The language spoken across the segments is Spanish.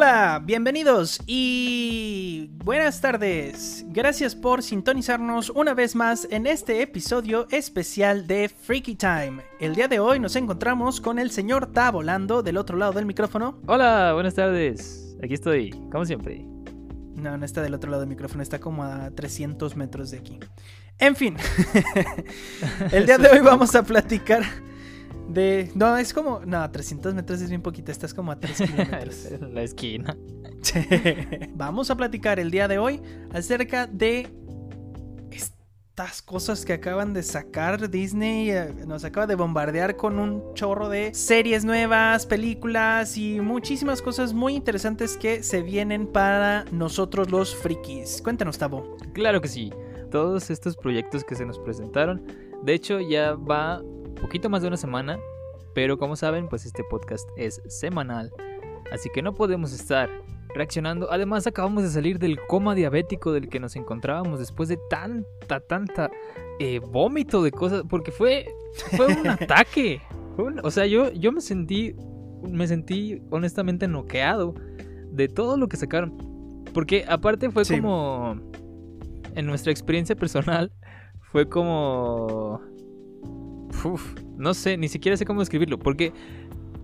Hola, bienvenidos y buenas tardes. Gracias por sintonizarnos una vez más en este episodio especial de Freaky Time. El día de hoy nos encontramos con el señor Ta volando del otro lado del micrófono. Hola, buenas tardes. Aquí estoy, como siempre. No, no está del otro lado del micrófono, está como a 300 metros de aquí. En fin, el día de hoy vamos a platicar de... No, es como... No, 300 metros es bien poquito, estás como a 3 kilómetros. La esquina. vamos a platicar el día de hoy acerca de estas cosas que acaban de sacar Disney. eh, Nos acaba de bombardear con un chorro de series nuevas, películas y muchísimas cosas muy interesantes que se vienen para nosotros los frikis. Cuéntanos, Tabo. Claro que sí. Todos estos proyectos que se nos presentaron. De hecho, ya va poquito más de una semana. Pero como saben, pues este podcast es semanal. Así que no podemos estar reaccionando. Además, acabamos de salir del coma diabético del que nos encontrábamos después de tanta, tanta eh, vómito de cosas. Porque fue, fue un ataque. Un- o sea, yo, yo me sentí, me sentí honestamente noqueado de todo lo que sacaron. Porque aparte fue Sí. como, en nuestra experiencia personal, fue como... No sé, ni siquiera sé cómo describirlo. Porque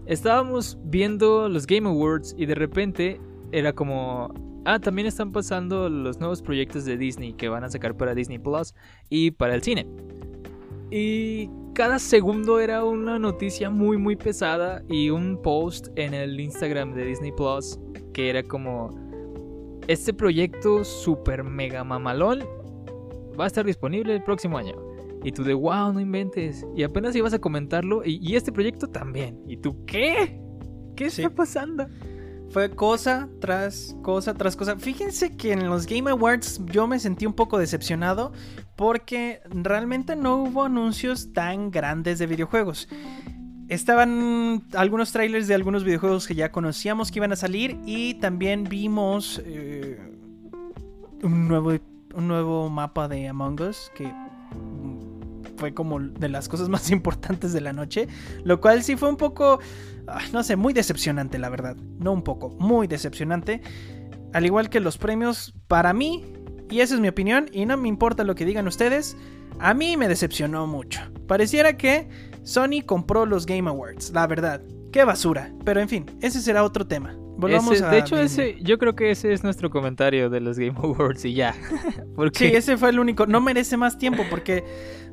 estábamos viendo los Game Awards y de repente era como... Ah, también están pasando los nuevos proyectos de Disney que van a sacar para Disney Plus y para el cine. Y cada segundo era una noticia muy muy pesada y un post en el Instagram de Disney Plus que era como este proyecto super mega mamalón va a estar disponible el próximo año. Y tú de wow, no inventes. Y apenas ibas a comentarlo y, y este proyecto también. ¿Y tú qué? ¿Qué Sí. está pasando? Fue cosa tras cosa tras cosa. Fíjense que en los Game Awards yo me sentí un poco decepcionado porque realmente no hubo anuncios tan grandes de videojuegos. Estaban algunos trailers de algunos videojuegos que ya conocíamos que iban a salir y también vimos eh, un, nuevo, un nuevo mapa de Among Us que fue como de las cosas más importantes de la noche, lo cual sí fue un poco, ah, no sé, muy decepcionante la verdad, no un poco, muy decepcionante, al igual que los premios para mí, y esa es mi opinión, y no me importa lo que digan ustedes, a mí me decepcionó mucho. Pareciera que Sony compró los Game Awards, la verdad. Qué basura. Pero en fin, ese será otro tema. Volvamos Ese- a de hecho, Disney. ese, yo creo que ese es nuestro comentario de los Game Awards y ya. Porque Sí, ese fue el único. No merece más tiempo porque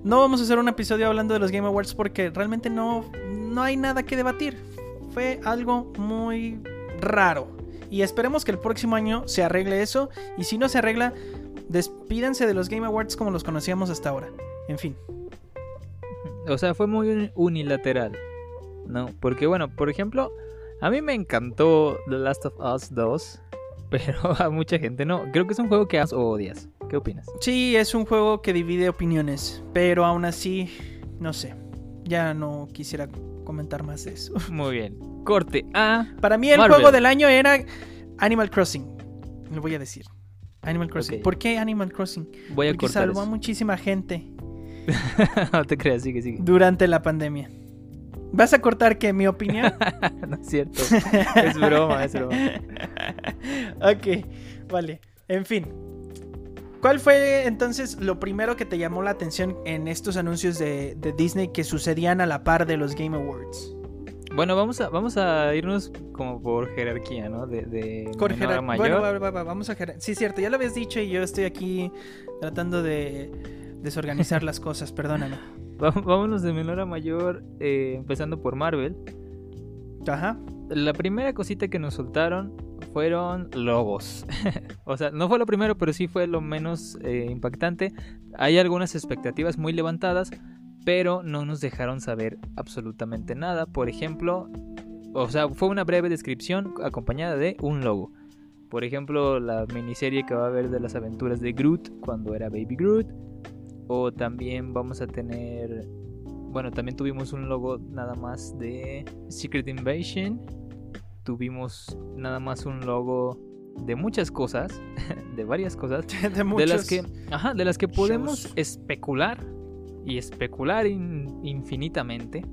no vamos a hacer un episodio hablando de los Game Awards porque realmente no, no hay nada que debatir. Fue algo muy raro. Y esperemos que el próximo año se arregle eso. Y si no se arregla, despídanse de los Game Awards como los conocíamos hasta ahora. En fin. O sea, fue muy uni- unilateral. ¿No? Porque, bueno, por ejemplo, a mí me encantó The Last of Us 2. Pero a mucha gente no. Creo que es un juego que amas o odias. ¿Qué opinas? Sí, es un juego que divide opiniones. Pero aún así, no sé. Ya no quisiera comentar más de eso. Muy bien. Corte A. Para mí el Marvel. juego del año era Animal Crossing. Lo voy a decir. Animal Crossing. ¿Por qué Animal Crossing? Voy a Porque cortar salvó a muchísima gente no te creas, sigue, sigue. durante la pandemia. ¿Vas a cortar que mi opinión? no es cierto. Es broma, es broma. ok, vale. En fin. ¿Cuál fue entonces lo primero que te llamó la atención en estos anuncios de, de Disney que sucedían a la par de los Game Awards? Bueno, vamos a, vamos a irnos como por jerarquía, ¿no? De, de Por menor a gerar- mayor. Bueno, va, va, va, vamos a gerar- Sí, cierto, ya lo habías dicho y yo estoy aquí tratando de desorganizar las cosas, perdóname. Vámonos de menor a mayor, eh, empezando por Marvel. Ajá. La primera cosita que nos soltaron fueron logos. o sea, no fue lo primero, pero sí fue lo menos eh, impactante. Hay algunas expectativas muy levantadas, pero no nos dejaron saber absolutamente nada. Por ejemplo, o sea, fue una breve descripción acompañada de un logo. Por ejemplo, la miniserie que va a haber de las aventuras de Groot cuando era Baby Groot. O también vamos a tener. Bueno, también tuvimos un logo nada más de Secret Invasion. Tuvimos nada más un logo de muchas cosas. De varias cosas. De, De las que. Ajá, de las que podemos shows. especular. Y especular in- infinitamente.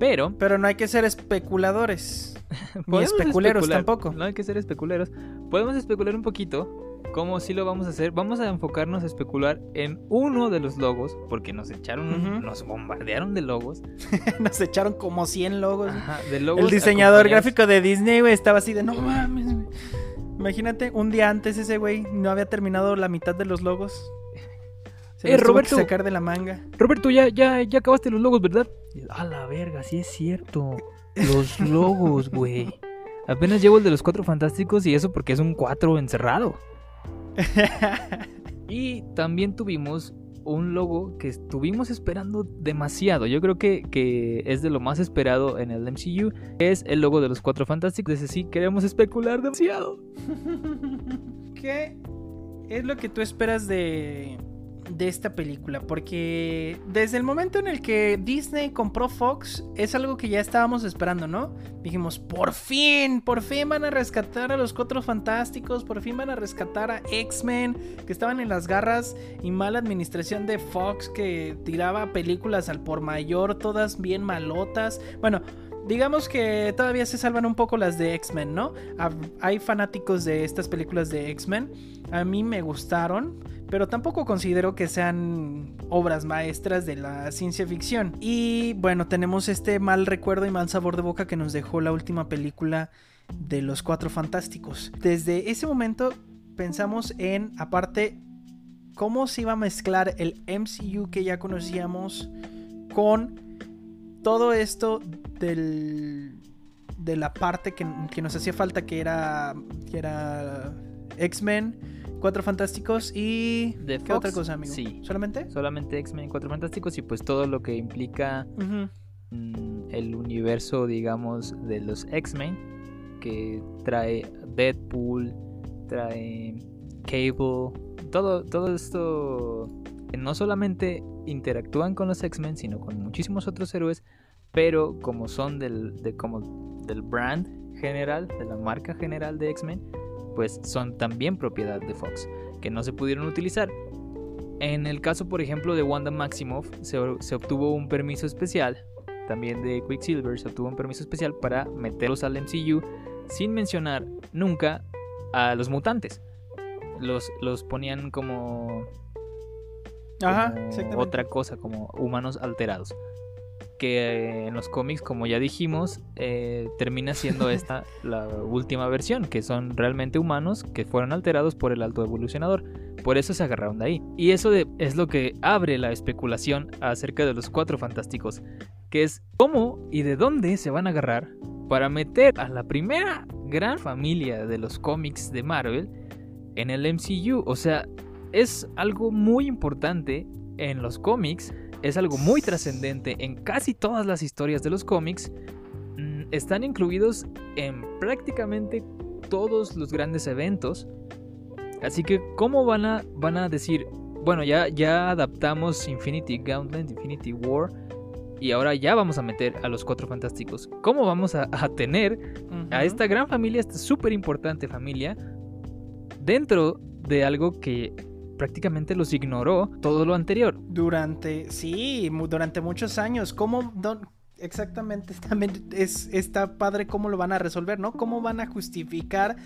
Pero Pero no hay que ser especuladores. Ni especuleros especular. tampoco. No hay que ser especuleros. Podemos especular un poquito. ¿Cómo sí lo vamos a hacer? Vamos a enfocarnos a especular en uno de los logos, porque nos echaron, nos bombardearon de logos. Nos echaron como 100 logos. Ajá, de logos El diseñador gráfico de Disney, güey, estaba así de no mames. güey". Imagínate, un día antes ese güey no había terminado la mitad de los logos. Se Eh, que Roberto. sacar de la manga. Roberto, ya, ya, ya acabaste los logos, ¿verdad? A la verga, sí es cierto. Los logos, güey. Apenas llevo el de los cuatro fantásticos y eso porque es un cuatro encerrado. Y también tuvimos un logo que estuvimos esperando demasiado. Yo creo que, que es de lo más esperado en el MCU. Es el logo de los cuatro fantásticos. Ese sí queremos especular demasiado. ¿Qué es lo que tú esperas de, de esta película? Porque desde el momento en el que Disney compró Fox, es algo que ya estábamos esperando, ¿no? Dijimos, por fin, por fin van a rescatar a los Cuatro Fantásticos, por fin van a rescatar a X-Men, que estaban en las garras y mala administración de Fox, que tiraba películas al por mayor, todas bien malotas. Bueno, digamos que todavía se salvan un poco las de X-Men, ¿no? Hay fanáticos de estas películas de X-Men. A mí me gustaron, pero tampoco considero que sean obras maestras de la ciencia ficción. Y bueno, tenemos este mal recuerdo y mal sabor de boca que nos dejó la última película de los Cuatro Fantásticos. Desde ese momento pensamos en, aparte, cómo se iba a mezclar el MCU que ya conocíamos con todo esto del, de la parte que, nos hacía falta, que era, que era X-Men, Cuatro Fantásticos y... ¿De ¿Qué Fox? otra cosa, amigo? Sí. ¿Solamente? Solamente X-Men y cuatro fantásticos y pues todo lo que implica mm, el universo, digamos, de los X-Men, que trae Deadpool, trae Cable, todo, todo esto que no solamente interactúan con los X-Men, sino con muchísimos otros héroes, pero como son del, de, como del brand general, de la marca general de X-Men, pues son también propiedad de Fox, que no se pudieron utilizar. En el caso, por ejemplo, de Wanda Maximoff, se, se obtuvo un permiso especial también de Quicksilver se obtuvo un permiso especial para meterlos al MCU sin mencionar nunca a los mutantes. Los, los ponían como, Ajá, como exactamente. otra cosa, como humanos alterados. Que eh, en los cómics, como ya dijimos, eh, termina siendo esta la última versión, que son realmente humanos que fueron alterados por el alto evolucionador. Por eso se agarraron de ahí. Y eso de- es lo que abre la especulación acerca de los cuatro fantásticos, que es cómo y de dónde se van a agarrar para meter a la primera gran familia de los cómics de Marvel en el MCU. O sea, es algo muy importante en los cómics, es algo muy trascendente en casi todas las historias de los cómics. Mm, Están incluidos en prácticamente todos los grandes eventos. Así que, ¿cómo van a, van a decir, bueno, ya, ya adaptamos Infinity Gauntlet, Infinity War, y ahora ya vamos a meter a los cuatro fantásticos? ¿Cómo vamos a, a tener a esta gran familia, esta súper importante familia, dentro de algo que prácticamente los ignoró todo lo anterior. Durante, sí, durante muchos años. ¿Cómo, don- exactamente, también es, está padre cómo lo van a resolver, ¿no? ¿Cómo van a justificar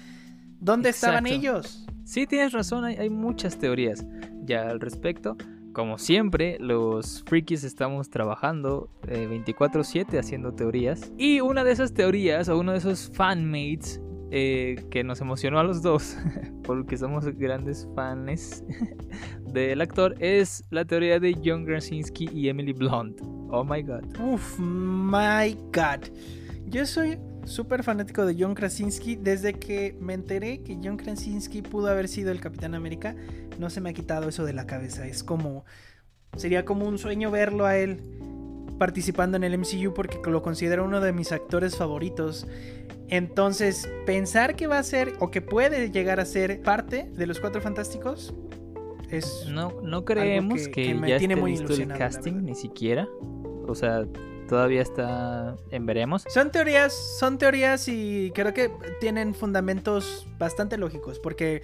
dónde estaban ellos? Sí, tienes razón, hay, hay muchas teorías ya al respecto. Como siempre, los frikis estamos trabajando eh, 24/7 haciendo teorías. Y una de esas teorías, o uno de esos fanmates eh, que nos emocionó a los dos, porque somos grandes fans del actor, es la teoría de John Krasinski y Emily Blunt. Oh my god. Uf, my god. Yo soy súper fanático de John Krasinski. Desde que me enteré que John Krasinski pudo haber sido el Capitán América, no se me ha quitado eso de la cabeza. Es como. Sería como un sueño verlo a él participando en el MCU porque lo considero uno de mis actores favoritos. Entonces, pensar que va a ser o que puede llegar a ser parte de los Cuatro Fantásticos es No, no creemos que- que, que me ya tiene esté muy listo el casting, ni siquiera. O sea, todavía está en veremos. Son teorías, son teorías y creo que tienen fundamentos bastante lógicos, porque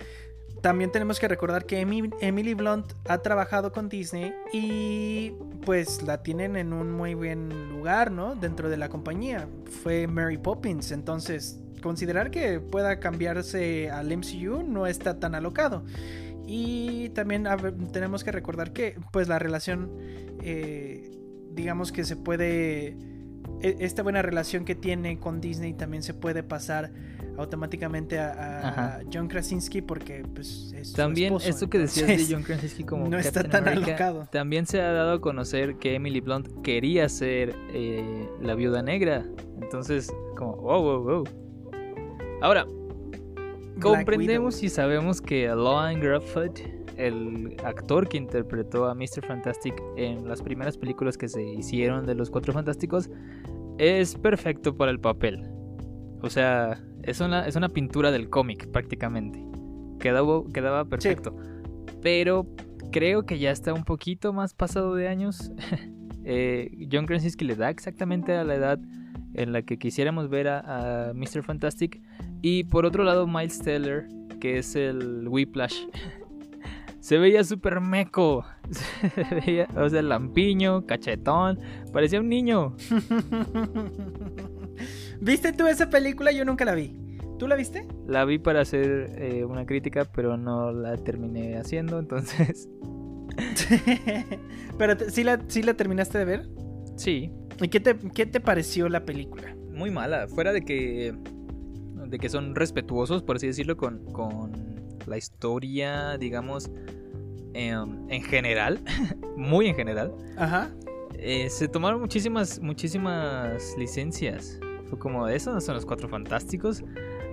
también tenemos que recordar que Emily Blunt ha trabajado con Disney y pues la tienen en un muy buen lugar, ¿no? Dentro de la compañía. Fue Mary Poppins, entonces considerar que pueda cambiarse al MCU no está tan alocado. Y también tenemos que recordar que pues la relación, eh, digamos que se puede, e, esta buena relación que tiene con Disney también se puede pasar automáticamente a, John Krasinski porque pues es también esto que decías de John Krasinski como no está tan alocado. también se ha dado a conocer que Emily Blunt quería ser eh, la viuda negra. Entonces como wow wow wow. Ahora comprendemos y sabemos que Lauren Grufford el actor que interpretó a Mr. Fantastic en las primeras películas que se hicieron de los Cuatro Fantásticos es perfecto para el papel. O sea, es una, es una pintura del cómic prácticamente. Quedaba, quedaba perfecto. Pero creo que ya está un poquito más pasado de años. eh, John Krasinski le da exactamente a la edad en la que quisiéramos ver a, Mr. Fantastic. Y por otro lado, Miles Teller, que es el Whiplash. Se veía súper meco. Se veía, o sea, lampiño, cachetón. Parecía un niño. ¿Viste tú esa película? Yo nunca la vi. ¿Tú la viste? La vi para hacer eh, una crítica, pero no la terminé haciendo, entonces. pero ¿sí, la, ¿sí la terminaste de ver? Sí. ¿Y qué te, qué te pareció la película? Muy mala. Fuera de que. de que son respetuosos, por así decirlo, con, la historia, digamos. Em, en general. muy en general. Ajá. Eh, se tomaron muchísimas, muchísimas licencias como, eso no son los cuatro fantásticos.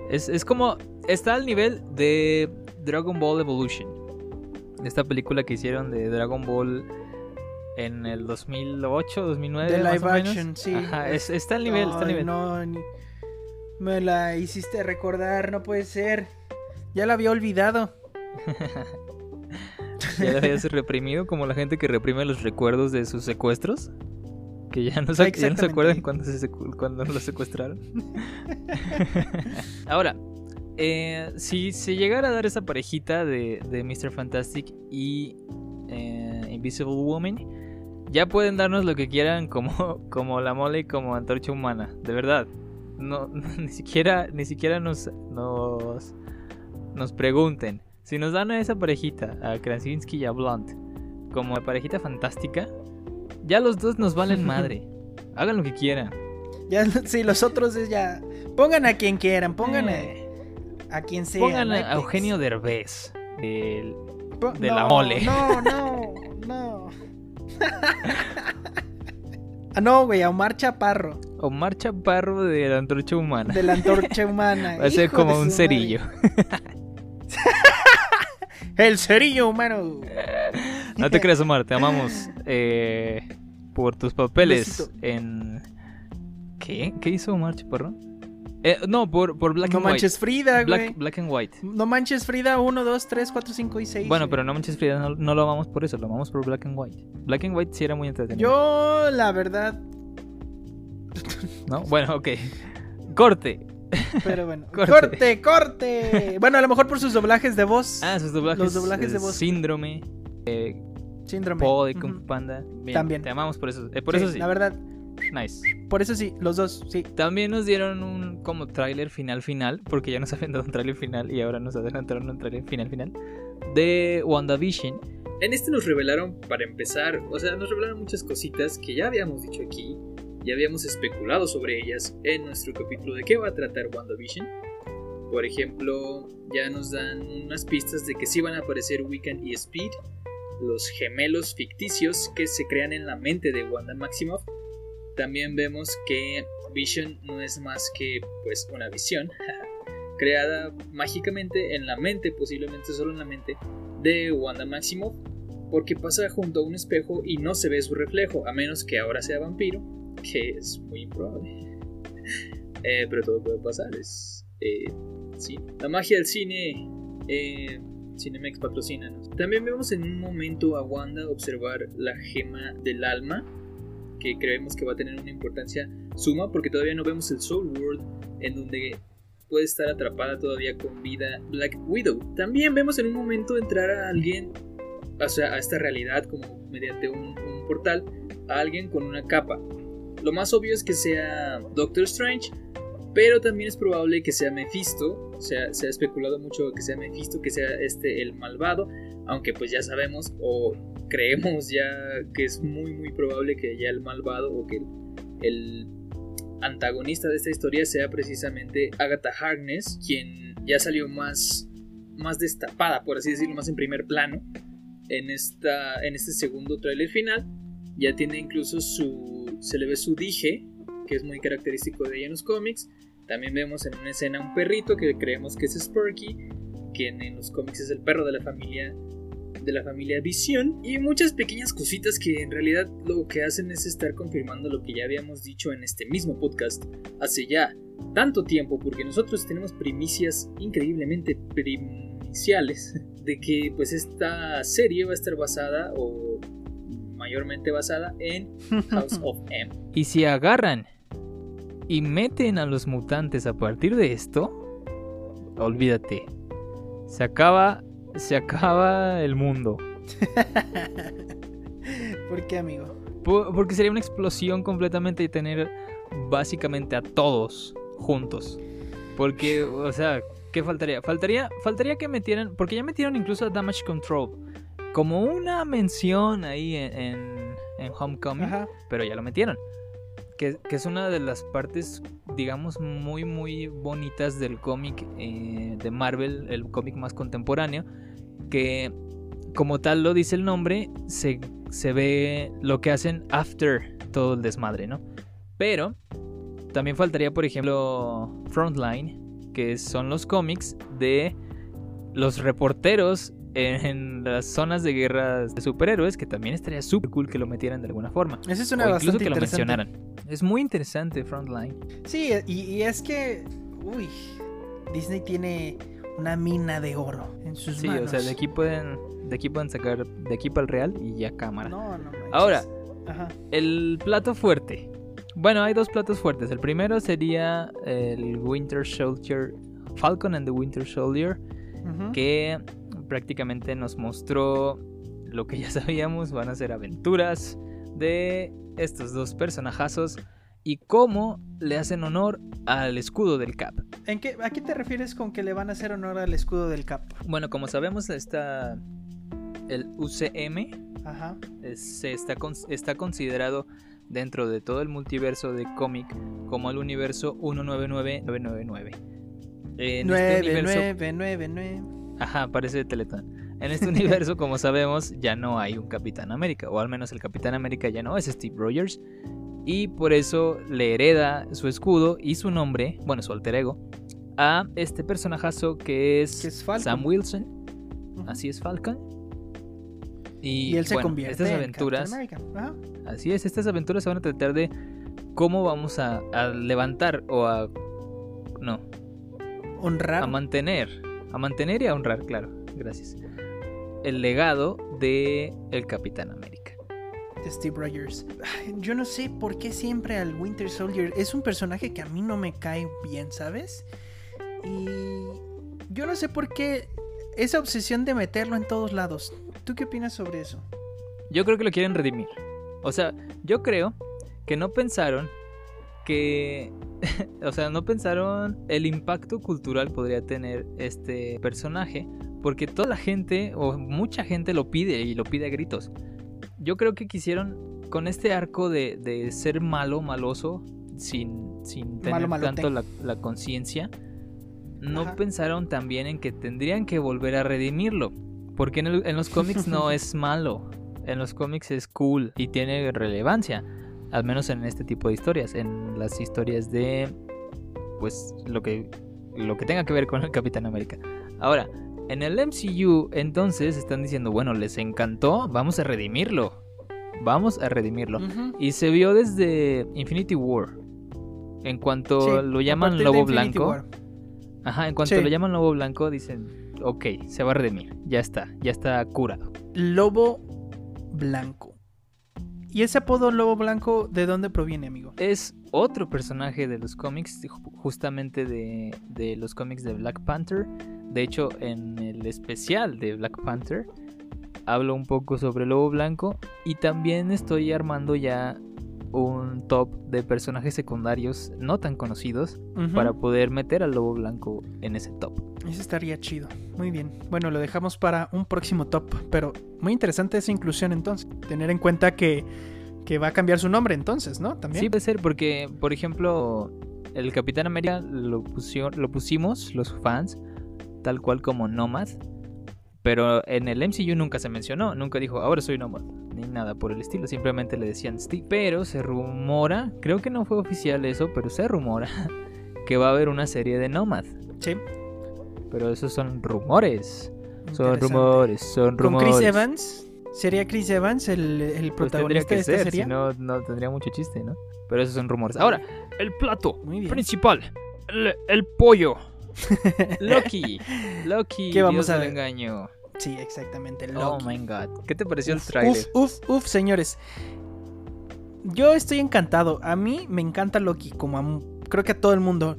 Es, como, está al nivel de Dragon Ball Evolution. Esta película que hicieron de Dragon Ball en el 2008, 2009. De live action, sí. está al nivel, está al nivel. No, me la hiciste recordar, no puede ser. Ya la había olvidado. ya la habías reprimido como la gente que reprime los recuerdos de sus secuestros. Que ya no, se, acuerdan cuando, se, cuando lo secuestraron. Ahora, eh, si se llegara a dar esa parejita de, de Mr. Fantastic y eh, Invisible Woman, ya pueden darnos lo que quieran como, como la mole y como antorcha humana. De verdad. No, ni siquiera, ni siquiera nos, nos, nos pregunten. Si nos dan a esa parejita, a Krasinski y a Blunt, como parejita fantástica, ya los dos nos valen madre. Hagan lo que quieran. Ya, sí, los otros es ya. Pongan a quien quieran, pongan a, quien sea. Pongan a Eugenio Derbez, de la mole. No, no, no. ah, no, güey, a Omar Chaparro. Omar Chaparro de la antorcha humana. De la antorcha humana. Va a ser como un cerillo. El cerillo humano. No te creas, Omar, te amamos. Eh, por tus papeles en. ¿Qué? ¿Qué hizo Omar Chaparro? Eh, no, por, por Black and White. No manches Frida, güey. Black, and White. No manches Frida 1, 2, 3, 4, 5 y 6. Bueno, pero no manches Frida no, no, lo amamos por eso, lo amamos por Black and White. Black and White sí era muy entretenido. Yo, la verdad. no, bueno, ok. Corte. Pero bueno, corte. corte, Bueno, a lo mejor por sus doblajes de voz. Ah, sus doblajes. Los doblajes de voz. Síndrome. Eh, Síndrome. de Kung Panda. También. Te amamos por eso. Eh, por eso sí. La verdad. Nice. Por eso sí, los dos, sí. También nos dieron un como tráiler final final, porque ya nos habían dado un tráiler final y ahora nos adelantaron un tráiler final final de WandaVision. En este nos revelaron, para empezar, o sea, nos revelaron muchas cositas que ya habíamos dicho aquí, ya habíamos especulado sobre ellas en nuestro capítulo de qué va a tratar WandaVision. Por ejemplo, ya nos dan unas pistas de que sí van a aparecer Wiccan y Speed, los gemelos ficticios que se crean en la mente de Wanda Maximoff. También vemos que Vision no es más que pues una visión creada mágicamente en la mente, posiblemente solo en la mente de Wanda Maximoff, porque pasa junto a un espejo y no se ve su reflejo, a menos que ahora sea vampiro que es muy improbable. Eh, pero todo puede pasar, es eh, La magia del cine, eh, Cinemex patrocina. También vemos en un momento a Wanda observar la gema del alma, que creemos que va a tener una importancia suma, porque todavía no vemos el Soul World, en donde puede estar atrapada todavía con vida Black Widow. También vemos en un momento entrar a alguien, o sea, a esta realidad como mediante un, un portal, a alguien con una capa. Lo más obvio es que sea Doctor Strange, pero también es probable que sea Mephisto. O sea, se ha especulado mucho que sea Mephisto, que sea este el malvado. Aunque pues ya sabemos o creemos ya que es muy muy probable que ya el malvado o que el, el antagonista de esta historia sea precisamente Agatha Harkness, quien ya salió más, más destapada, por así decirlo, más en primer plano en, esta, en este segundo tráiler final. Ya tiene incluso su. se le ve su dije, que es muy característico de ella en los cómics. También vemos en una escena un perrito que creemos que es Sparky, quien en los cómics es el perro de la familia de la familia Visión y muchas pequeñas cositas que en realidad lo que hacen es estar confirmando lo que ya habíamos dicho en este mismo podcast hace ya tanto tiempo porque nosotros tenemos primicias increíblemente primiciales de que pues esta serie va a estar basada o mayormente basada en House of M. Y si agarran y meten a los mutantes a partir de esto, olvídate. Se acaba, se acaba el mundo. ¿Por qué, amigo? Po- Porque sería una explosión completamente y tener básicamente a todos juntos. Porque, o sea, ¿qué faltaría? Faltaría, faltaría que metieran, porque ya metieron incluso a Damage Control como una mención ahí en, en, en Homecoming, Ajá. pero ya lo metieron. Que, es una de las partes, digamos, muy, muy bonitas del cómic eh, de Marvel, el cómic más contemporáneo, que como tal lo dice el nombre, se, se ve lo que hacen after todo el desmadre, ¿no? Pero también faltaría, por ejemplo, Frontline, que son los cómics de los reporteros en las zonas de guerras de superhéroes, que también estaría súper cool que lo metieran de alguna forma. Esa es O una incluso bastante que lo mencionaran. Es muy interesante Frontline. Sí, y, y es que, uy, Disney tiene una mina de oro en sus Sí, manos. o sea, de aquí pueden de aquí pueden sacar de aquí para el real y ya cámara. No, no manches. Ahora, Ajá. el plato fuerte. Bueno, hay dos platos fuertes. El primero sería el Winter Soldier, Falcon and the Winter Soldier, que prácticamente nos mostró lo que ya sabíamos, van a ser aventuras de estos dos personajazos y cómo le hacen honor al escudo del Cap. ¿En qué, ¿A qué te refieres con que le van a hacer honor al escudo del Cap? Bueno, como sabemos está el UCM, Ajá. es- está, está considerado dentro de todo el multiverso de cómic como el universo 199999. En este universo, 9999. Ajá, parece de Teletón. En este universo, como sabemos, ya no hay un Capitán América, o al menos el Capitán América ya no es Steve Rogers, y por eso le hereda su escudo y su nombre, bueno, su alter ego, a este personajazo que es. Sam Wilson, así es Falcon. Y, Y él se bueno, convierte estas en aventuras. Ajá. así es, estas aventuras se van a tratar de cómo vamos a, a levantar o a no, Honrar. a mantener, a mantener y a honrar, claro, gracias. El legado de el Capitán América. de Steve Rogers. Yo no sé por qué siempre al Winter Soldier es un personaje que a mí no me cae bien, ¿sabes? Y yo no sé por qué esa obsesión de meterlo en todos lados. ¿Tú qué opinas sobre eso? Yo creo que lo quieren redimir. O sea, yo creo que no pensaron que o sea, no pensaron el impacto cultural podría tener este personaje, porque toda la gente o mucha gente lo pide y lo pide a gritos. Yo creo que quisieron con este arco de, de ser malo, maloso, sin, sin tener Malo, tanto la, la conciencia, no Ajá. pensaron también en que tendrían que volver a redimirlo, porque en, el- en los cómics no es malo, en los cómics es cool y tiene relevancia, al menos en este tipo de historias, en las historias de pues lo que lo que tenga que ver con el Capitán América. Ahora, en el MCU entonces están diciendo, bueno, les encantó, vamos a redimirlo. Vamos a redimirlo. Y se vio desde Infinity War. En cuanto Sí, lo llaman Lobo Blanco. War. Ajá, en cuanto Sí. lo llaman Lobo Blanco dicen, ok, se va a redimir. Ya está, ya está curado. Lobo blanco. ¿Y ese apodo Lobo Blanco de dónde proviene, amigo? Es otro personaje de los cómics, ju- justamente de, de los cómics de Black Panther. De hecho, en el especial de Black Panther hablo un poco sobre Lobo Blanco y también estoy armando ya un top de personajes secundarios no tan conocidos para poder meter al Lobo Blanco en ese top. Eso estaría chido. Muy bien. Bueno, lo dejamos para un próximo top. Pero muy interesante esa inclusión entonces. Tener en cuenta que, que va a cambiar su nombre entonces, ¿no? También. Sí, puede ser porque, por ejemplo, el Capitán América lo, pusio- lo pusimos los fans tal cual como Nomad, pero en el MCU nunca se mencionó, nunca dijo ahora soy Nomad, ni nada por el estilo, simplemente le decían Steve. Pero se rumora, creo que no fue oficial eso, pero se rumora que va a haber una serie de Nomad, Sí. pero esos son rumores, son rumores, son Con rumores. Chris Evans. ¿Sería Chris Evans el, el Pues protagonista que de esta ser, serie? si no, no tendría mucho chiste, ¿no? Pero esos son rumores. Ahora, el plato Muy bien. principal, el, el pollo. Loki, Loki, ¿Qué vamos dios a ver? engaño. Sí, exactamente. Oh Loki. my god, ¿qué te pareció el Uf, tráiler? Uf, uf, uf, señores. Yo estoy encantado. A mí me encanta Loki, como a creo que a todo el mundo.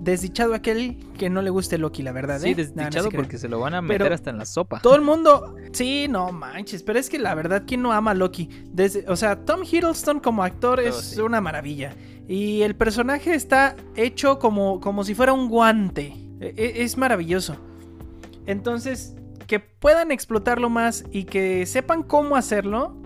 Desdichado aquel que no le guste Loki, la verdad. Sí, ¿eh? No desdichado se porque se lo van a meter Pero- hasta en la sopa. Todo el mundo. Sí, no manches. Pero es que la verdad, ¿quién no ama a Loki? Desde, o sea, Tom Hiddleston como actor Oh, es sí. una maravilla. Y el personaje está hecho como, como si fuera un guante. E- e- es maravilloso. Entonces, que puedan explotarlo más y que sepan cómo hacerlo.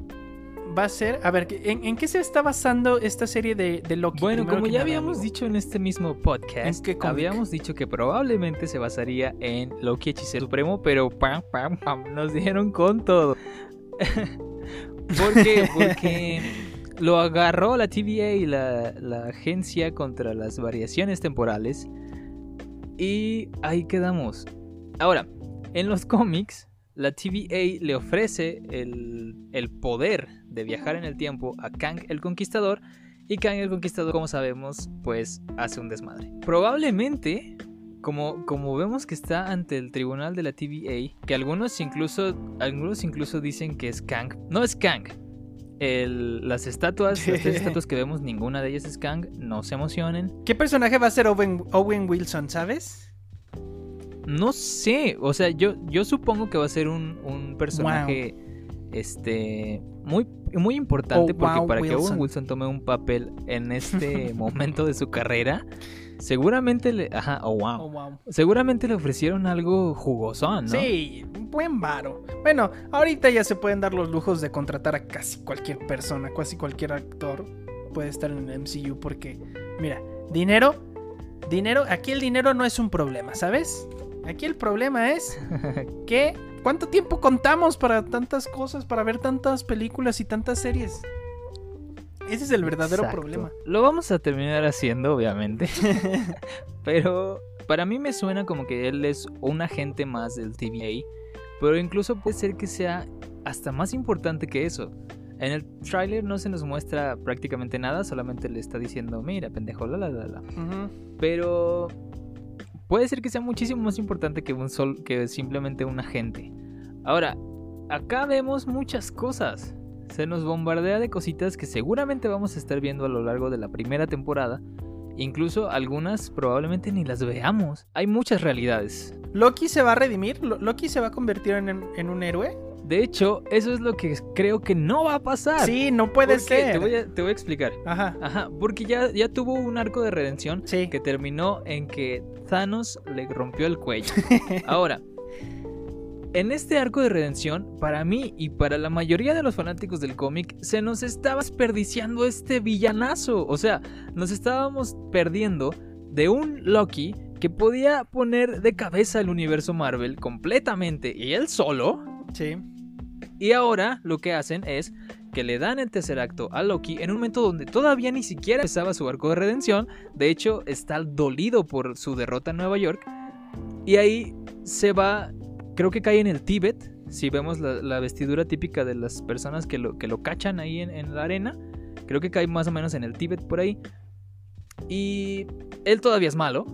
Va a ser. A ver, ¿en, en qué se está basando esta serie de, de Loki? Bueno, Primero como ya nada, habíamos amigo. dicho en este mismo podcast, ¿En habíamos dicho que probablemente se basaría en Loki Hechicero Supremo, pero pam, pam, pam, nos dijeron con todo. ¿Por qué? Porque lo agarró la TVA y la, la agencia contra las variaciones temporales y ahí quedamos. Ahora, en los cómics, la TVA le ofrece el, el poder de viajar en el tiempo a Kang el Conquistador y Kang el Conquistador, como sabemos, pues hace un desmadre. Probablemente, como, como vemos que está ante el tribunal de la TVA, que algunos incluso, algunos incluso dicen que es Kang. No es Kang. El- las estatuas, las tres estatuas que vemos, ninguna de ellas es Kang. No se emocionen. ¿Qué personaje va a ser Owen, Owen Wilson, sabes? No sé, o sea, yo, yo supongo que va a ser un, un personaje este muy, muy importante Oh, porque wow, para que. Owen Wilson tome un papel en este momento de su carrera, seguramente le, ajá, oh wow, Oh, wow. seguramente le ofrecieron algo jugosón, ¿no? Sí, buen varo. Bueno, ahorita ya se pueden dar los lujos de contratar a casi cualquier persona, casi cualquier actor puede estar en el MCU porque, mira, dinero, dinero, aquí el dinero no es un problema, ¿sabes? Aquí el problema es que ¿cuánto tiempo contamos para tantas cosas, para ver tantas películas y tantas series? Ese es el verdadero Exacto. problema. Lo vamos a terminar haciendo, obviamente. Pero para mí me suena como que él es un agente más del TVA. Pero incluso puede ser que sea hasta más importante que eso. En el tráiler no se nos muestra prácticamente nada, solamente le está diciendo, mira, pendejo, la la la la. Pero puede ser que sea muchísimo más importante que un sol, que simplemente un agente. Ahora, acá vemos muchas cosas. Se nos bombardea de cositas que seguramente vamos a estar viendo a lo largo de la primera temporada. Incluso algunas probablemente ni las veamos. Hay muchas realidades. ¿Loki se va a redimir? ¿Lo- ¿Loki se va a convertir en, en un héroe? De hecho, eso es lo que creo que no va a pasar. Sí, no puede ser. Te voy, a, te voy a explicar. Ajá. Ajá, porque ya, ya tuvo un arco de redención Sí. que terminó en que Thanos le rompió el cuello. Ahora, en este arco de redención, para mí y para la mayoría de los fanáticos del cómic, se nos estaba desperdiciando este villanazo. O sea, nos estábamos perdiendo de un Loki que podía poner de cabeza el universo Marvel completamente y él solo. Sí. Y ahora lo que hacen es que le dan el tercer acto a Loki en un momento donde todavía ni siquiera empezaba su arco de redención. De hecho, está dolido por su derrota en Nueva York. Y ahí se va, creo que cae en el Tíbet. Si vemos la, vestidura típica de las personas que lo, que lo cachan ahí en la arena. Creo que cae más o menos en el Tíbet por ahí. Y él todavía es malo.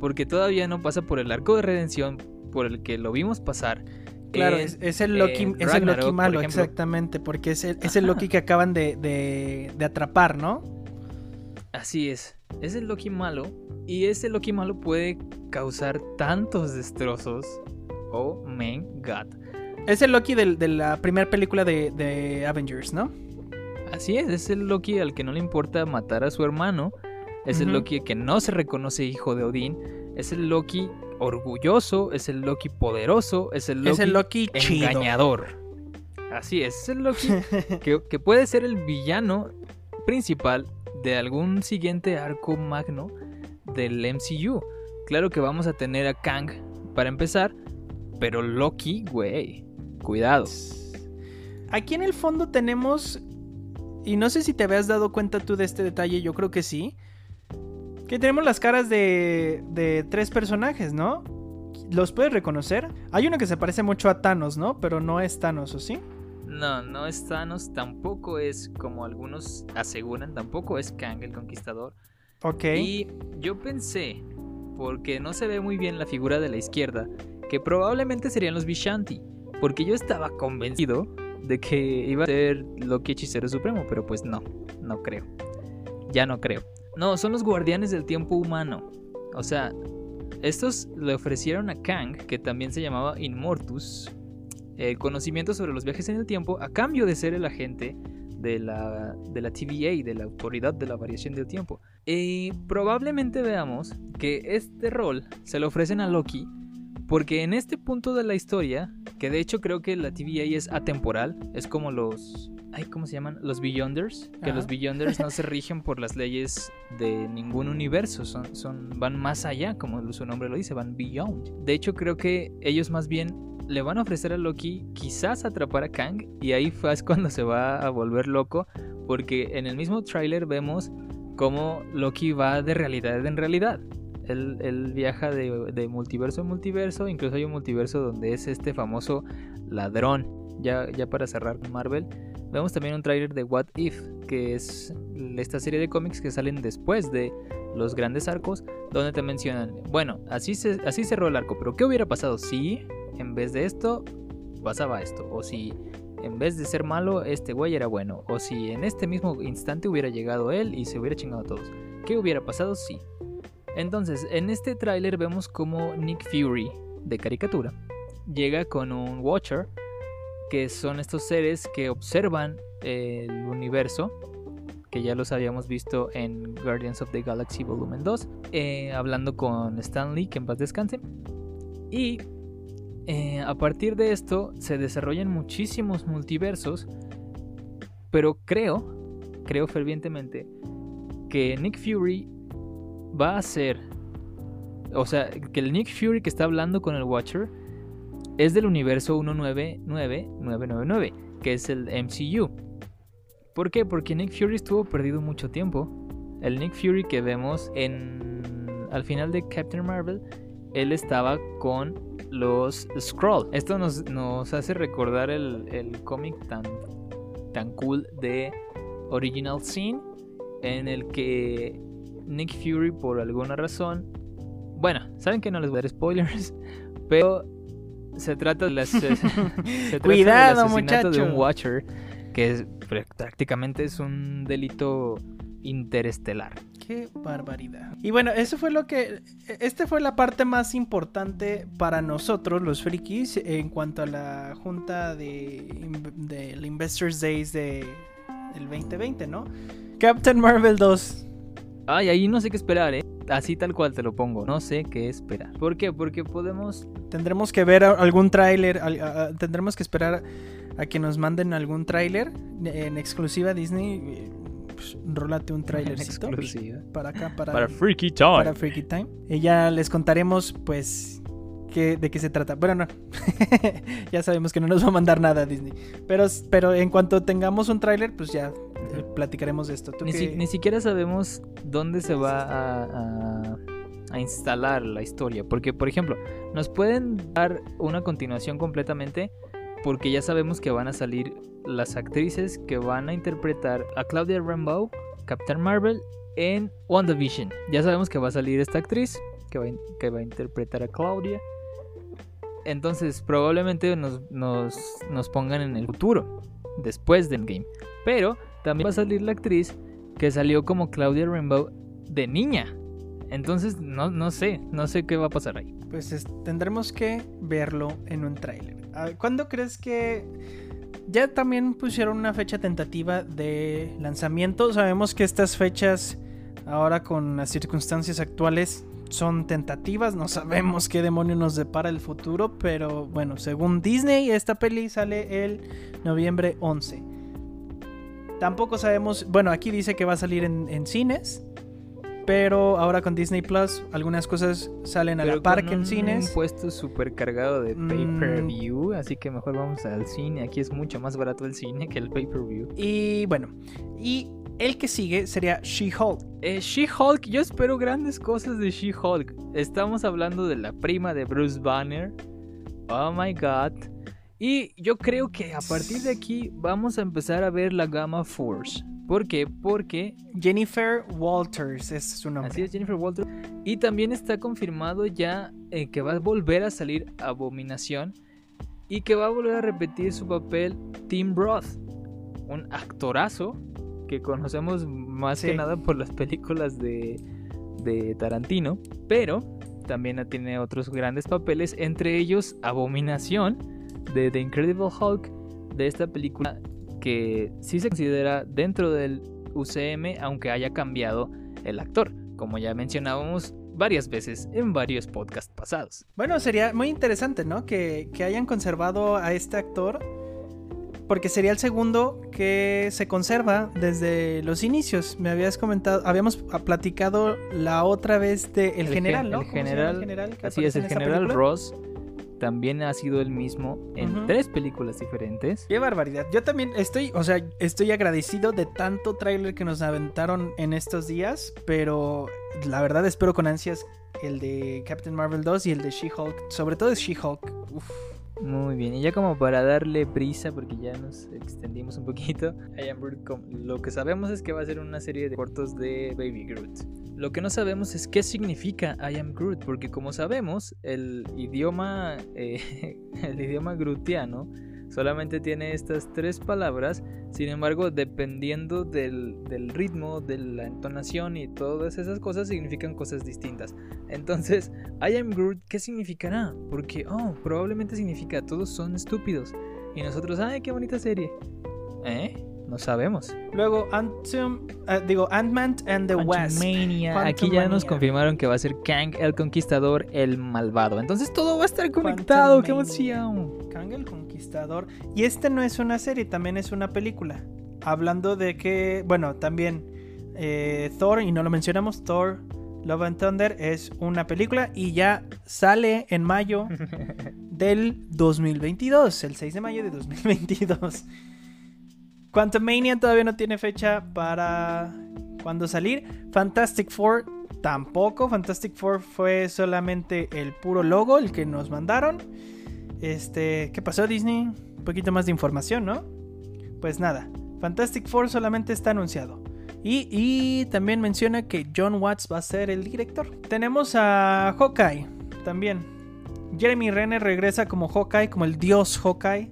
Porque todavía no pasa por el arco de redención por el que lo vimos pasar. Claro, en, es, es el Loki, eh, es el Loki malo, exactamente, porque es el, es el Loki que acaban de, de- de atrapar, ¿no? Así es. Es el Loki malo. Y ese Loki malo puede causar tantos destrozos. Oh my god. Es el Loki de la primera película de, de Avengers, ¿no? Así es, es el Loki al que no le importa matar a su hermano. Es el. Loki que no se reconoce hijo de Odín. Es el Loki orgulloso. Es el Loki poderoso. Es el Loki, es el Loki chido. engañador. Así es, es el Loki que, que puede ser el villano principal de algún siguiente arco magno del MCU. Claro que vamos a tener a Kang para empezar, pero Loki, güey, cuidado. Aquí en el fondo tenemos, y no sé si te habías dado cuenta tú de este detalle, yo creo que sí, que tenemos las caras de, de tres personajes, ¿no? ¿Los puedes reconocer? Hay uno que se parece mucho a Thanos, ¿no? Pero no es Thanos, ¿o sí? No, no es Thanos, tampoco es como algunos aseguran, tampoco es Kang el Conquistador. Ok. Y yo pensé, porque no se ve muy bien la figura de la izquierda, que probablemente serían los Vishanti, porque yo estaba convencido de que iba a ser Loki Hechicero Supremo, pero pues no, no creo. Ya no creo. No, son los guardianes del tiempo humano. O sea, estos le ofrecieron a Kang, que también se llamaba Inmortus, el conocimiento sobre los viajes en el tiempo a cambio de ser el agente de la, de la TVA, de la Autoridad de la Variación del Tiempo. Y probablemente veamos que este rol se lo ofrecen a Loki porque en este punto de la historia, que de hecho creo que la TVA es atemporal, es como los... Ay, ¿Cómo se llaman? Los Beyonders. Que Ajá. los Beyonders no se rigen por las leyes de ningún universo, son, son, van más allá, como su nombre lo dice, van beyond. De hecho creo que ellos más bien le van a ofrecer a Loki quizás atrapar a Kang y ahí fue es cuando se va a volver loco porque en el mismo tráiler vemos cómo Loki va de realidad en realidad. Él, viaja de, multiverso en multiverso, incluso hay un multiverso donde es este famoso ladrón. Ya, para cerrar Marvel, vemos también un tráiler de What If, que es esta serie de cómics que salen después de los grandes arcos, donde te mencionan, bueno, así, se, cerró el arco, pero ¿qué hubiera pasado si en vez de esto pasaba esto? O si en vez de ser malo, este güey era bueno. O si en este mismo instante hubiera llegado él y se hubiera chingado a todos. ¿Qué hubiera pasado si? Entonces, en este tráiler vemos como Nick Fury, de caricatura, llega con un Watcher, que son estos seres que observan el universo, que ya los habíamos visto en Guardians of the Galaxy Volumen 2, eh, hablando con Stan Lee, que en paz descanse. Y eh, a partir de esto se desarrollan muchísimos multiversos, pero creo, creo fervientemente, que Nick Fury va a ser, o sea, que el Nick Fury que está hablando con el Watcher es del universo 199999, que es el MCU. ¿Por qué? Porque Nick Fury estuvo perdido mucho tiempo. El Nick Fury que vemos en al final de Captain Marvel, él estaba con los Skrull. Esto nos, nos hace recordar el, el cómic tan, tan cool de Original Sin, en el que Nick Fury, por alguna razón, bueno, saben que no les voy a dar spoilers, pero se trata de las, se trata Cuidado, del asesinato de un muchacho. Watcher, que es, prácticamente es un delito interestelar. Qué barbaridad. Y bueno, eso fue lo que. Este fue la parte más importante para nosotros, los frikis, en cuanto a la junta de del Investors Days de del 2020, ¿no? Captain Marvel 2. Ay, ahí no sé qué esperar, ¿eh? Así tal cual te lo pongo. No sé qué esperar. ¿Por qué? Porque podemos... Tendremos que ver algún tráiler, al- a- a- tendremos que esperar a que nos manden algún tráiler en exclusiva Disney. Pues, rólate un exclusiva. para acá, para, Para Freaky Time. para Freaky Time. Y ya les contaremos, pues, qué, de qué se trata. Bueno, no. ya sabemos que no nos va a mandar nada Disney. Pero, pero en cuanto tengamos un tráiler, pues ya platicaremos de esto. ¿Tú Ni, si- ni siquiera sabemos dónde se va a, a- a instalar la historia. Porque, por ejemplo, nos pueden dar una continuación completamente porque ya sabemos que van a salir las actrices que van a interpretar a Claudia Rambeau, Captain Marvel, en WandaVision. Ya sabemos que va a salir esta actriz que va, a que va a interpretar a Claudia. entonces probablemente nos, nos, nos pongan en el futuro, después del game. Pero también va a salir la actriz que salió como Claudia Rainbow de niña. Entonces, no, no sé, no sé qué va a pasar ahí. Pues es- tendremos que verlo en un tráiler. Ah, ¿Cuándo crees que ya también pusieron una fecha tentativa de lanzamiento? Sabemos que estas fechas ahora con las circunstancias actuales son tentativas, no sabemos qué demonio nos depara el futuro, pero bueno, según Disney esta peli sale el noviembre 11. Tampoco sabemos, bueno, aquí dice que va a salir en, en cines, pero ahora con Disney Plus algunas cosas salen a la Pero par que en un cines. impuesto súper cargado de Mm. pay-per-view, así que mejor vamos al cine. Aquí es mucho más barato el cine que el pay-per-view. Y bueno, y el que sigue sería She-Hulk. Eh, She-Hulk, yo espero grandes cosas de She-Hulk. Estamos hablando de la prima de Bruce Banner. Oh my god. Y yo creo que a partir de aquí vamos a empezar a ver la gama Force. ¿Por qué? Porque Jennifer Walters es su nombre. así es Jennifer Walter. Y también está confirmado ya eh, que va a volver a salir Abominación. Y que va a volver a repetir su papel Tim Roth. Un actorazo que conocemos más que nada por las películas de, de Tarantino. Pero también tiene otros grandes papeles. Entre ellos Abominación de The Incredible Hulk. De esta película que sí se considera dentro del UCM, aunque haya cambiado el actor, como ya mencionábamos varias veces en varios podcasts pasados. Bueno, sería muy interesante, ¿no? Que, que hayan conservado a este actor. Porque sería el segundo que se conserva desde los inicios. Me habías comentado, habíamos platicado la otra vez de El, El General, gen- ¿no? el ¿Cómo se llama general, general Así es, el general? Ross también ha sido el mismo en tres películas diferentes. Qué barbaridad. Yo también estoy, o sea, estoy agradecido de tanto tráiler que nos aventaron en estos días, pero la verdad espero con ansias el de Captain Marvel 2 y el de She-Hulk, sobre todo es She-Hulk. Uf. Muy bien, y ya como para darle prisa, porque ya nos extendimos un poquito, I Am Groot, lo que sabemos es que va a ser una serie de cortos de Baby Groot. Lo que no sabemos es qué significa I Am Groot, porque como sabemos, el idioma, eh, el idioma grootiano solamente tiene estas tres palabras, sin embargo, dependiendo del, del ritmo, de la entonación y todas esas cosas, significan cosas distintas. Entonces, I am Groot, ¿qué significará? Porque, oh, probablemente significa todos son estúpidos. Y nosotros, ay, qué bonita serie. ¿Eh? No sabemos. Luego, Antum, ah, digo, Ant-Man and the. Quantumania. Aquí ya nos confirmaron que va a ser Kang el Conquistador, el malvado. Entonces todo va a estar conectado. ¡Qué emoción! Kang el Conquistador. Y este no es una serie, también es una película. Hablando de que, bueno, también eh, Thor, y no lo mencionamos, Thor Love and Thunder es una película y ya sale en mayo del 2022, el 6 de mayo de 2022. Quantumania todavía no tiene fecha para cuándo salir. Fantastic Four tampoco. Fantastic Four fue solamente el puro logo, el que nos mandaron. Este, ¿qué pasó Disney? Un poquito más de información, ¿no? Pues nada, Fantastic Four solamente está anunciado. Y, y también menciona que John Watts va a ser el director. Tenemos a Hawkeye también. Jeremy Renner regresa como Hawkeye, como el dios Hawkeye.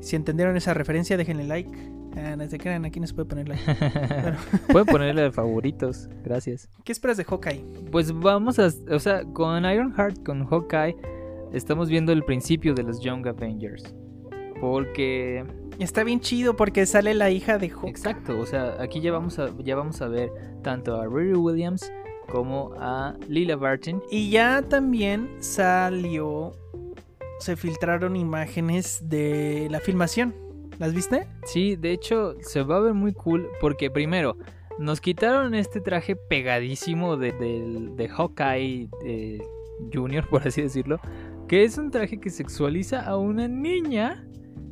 Si entendieron esa referencia, déjenle like. Ah, no se crean, aquí no se puede poner like. Pueden ponerle de favoritos. Gracias. ¿Qué esperas de Hawkeye? Pues vamos a. O sea, con Ironheart, con Hawkeye, estamos viendo el principio de los Young Avengers. Porque Está bien chido porque sale la hija de Hawkeye. Exacto, o sea, aquí ya vamos a, ya vamos a ver tanto a Riri Williams como a Lila Barton. Y ya también salió. Se filtraron imágenes de la filmación. ¿Las viste? Sí, de hecho, se va a ver muy cool porque primero, nos quitaron este traje pegadísimo de, del- de Hawkeye eh, Junior, por así decirlo, que es un traje que sexualiza a una niña.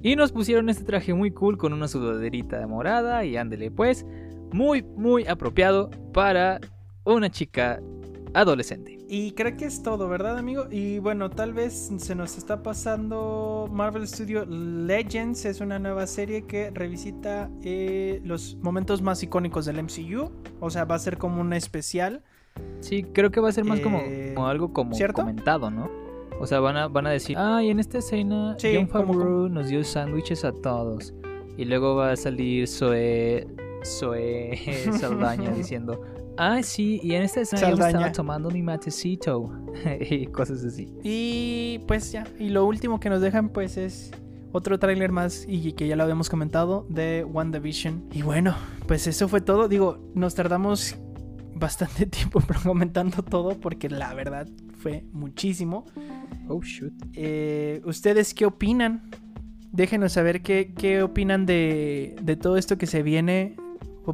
Y nos pusieron este traje muy cool con una sudaderita morada y ándele pues, muy, muy apropiado para una chica adolescente. Y creo que es todo, ¿verdad, amigo? Y bueno, tal vez se nos está pasando Marvel Studio Legends. Es una nueva serie que revisita eh, los momentos más icónicos del MCU. O sea, va a ser como un especial. Sí, creo que va a ser más como, Eh, como algo como ¿cierto? comentado, ¿no? O sea, van a, van a decir, ay, en esta escena Sí, John Favreau nos dio sándwiches a todos. Y luego va a salir Zoe, Zoe Saldaña diciendo, ah, sí, y en esta escena yo estaba tomando mi matecito. y cosas así. Y pues ya, y lo último que nos dejan pues es otro tráiler más y que ya lo habíamos comentado de WandaVision. Y bueno, pues eso fue todo. Digo, nos tardamos bastante tiempo comentando todo porque la verdad fue muchísimo. Oh, shoot. Eh, ¿Ustedes qué opinan? Déjenos saber qué, qué opinan de, de todo esto que se viene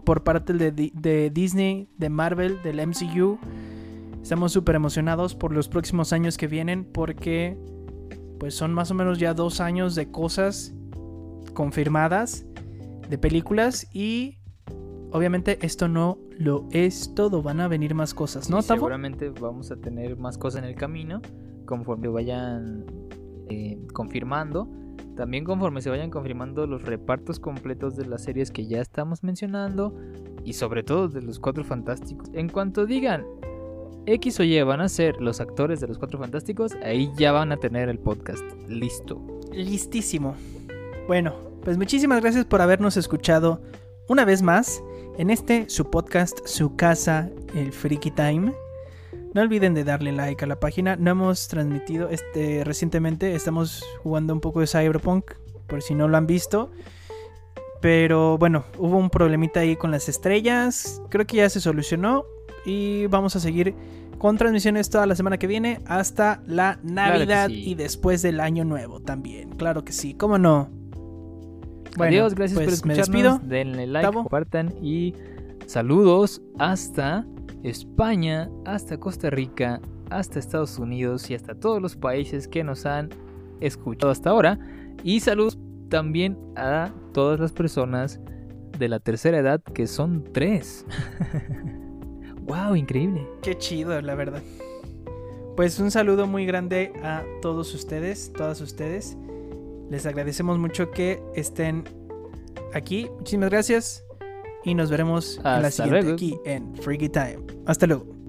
por parte de, de Disney, de Marvel, del MCU. Estamos súper emocionados por los próximos años que vienen porque pues son más o menos ya dos años de cosas confirmadas, de películas y obviamente esto no lo es todo, van a venir más cosas, ¿no, Tavo? seguramente vamos a tener más cosas en el camino conforme vayan eh, confirmando. También conforme se vayan confirmando los repartos completos de las series que ya estamos mencionando y sobre todo de los Cuatro Fantásticos. En cuanto digan X o Y van a ser los actores de los Cuatro Fantásticos, ahí ya van a tener el podcast listo. Listísimo. Bueno, pues muchísimas gracias por habernos escuchado una vez más en este su podcast, su casa, el Freaky Time. No olviden de darle like a la página. No hemos transmitido este recientemente. Estamos jugando un poco de Cyberpunk, por si no lo han visto. Pero bueno, hubo un problemita ahí con las estrellas. Creo que ya se solucionó. Y vamos a seguir con transmisiones toda la semana que viene hasta la Navidad sí. y después del Año Nuevo también. Claro que sí, ¿cómo no? Bueno, Adiós, gracias por pues me escucharnos. despido. Denle like, compartan y saludos hasta España, hasta Costa Rica, hasta Estados Unidos y hasta todos los países que nos han escuchado hasta ahora. Y saludos también a todas las personas de la tercera edad que son tres. wow, increíble. Qué chido, la verdad. Pues un saludo muy grande a todos ustedes, todas ustedes. Les agradecemos mucho que estén aquí. Muchísimas gracias. Y nos veremos en la siguiente luego. aquí en Freaky Time. Hasta luego.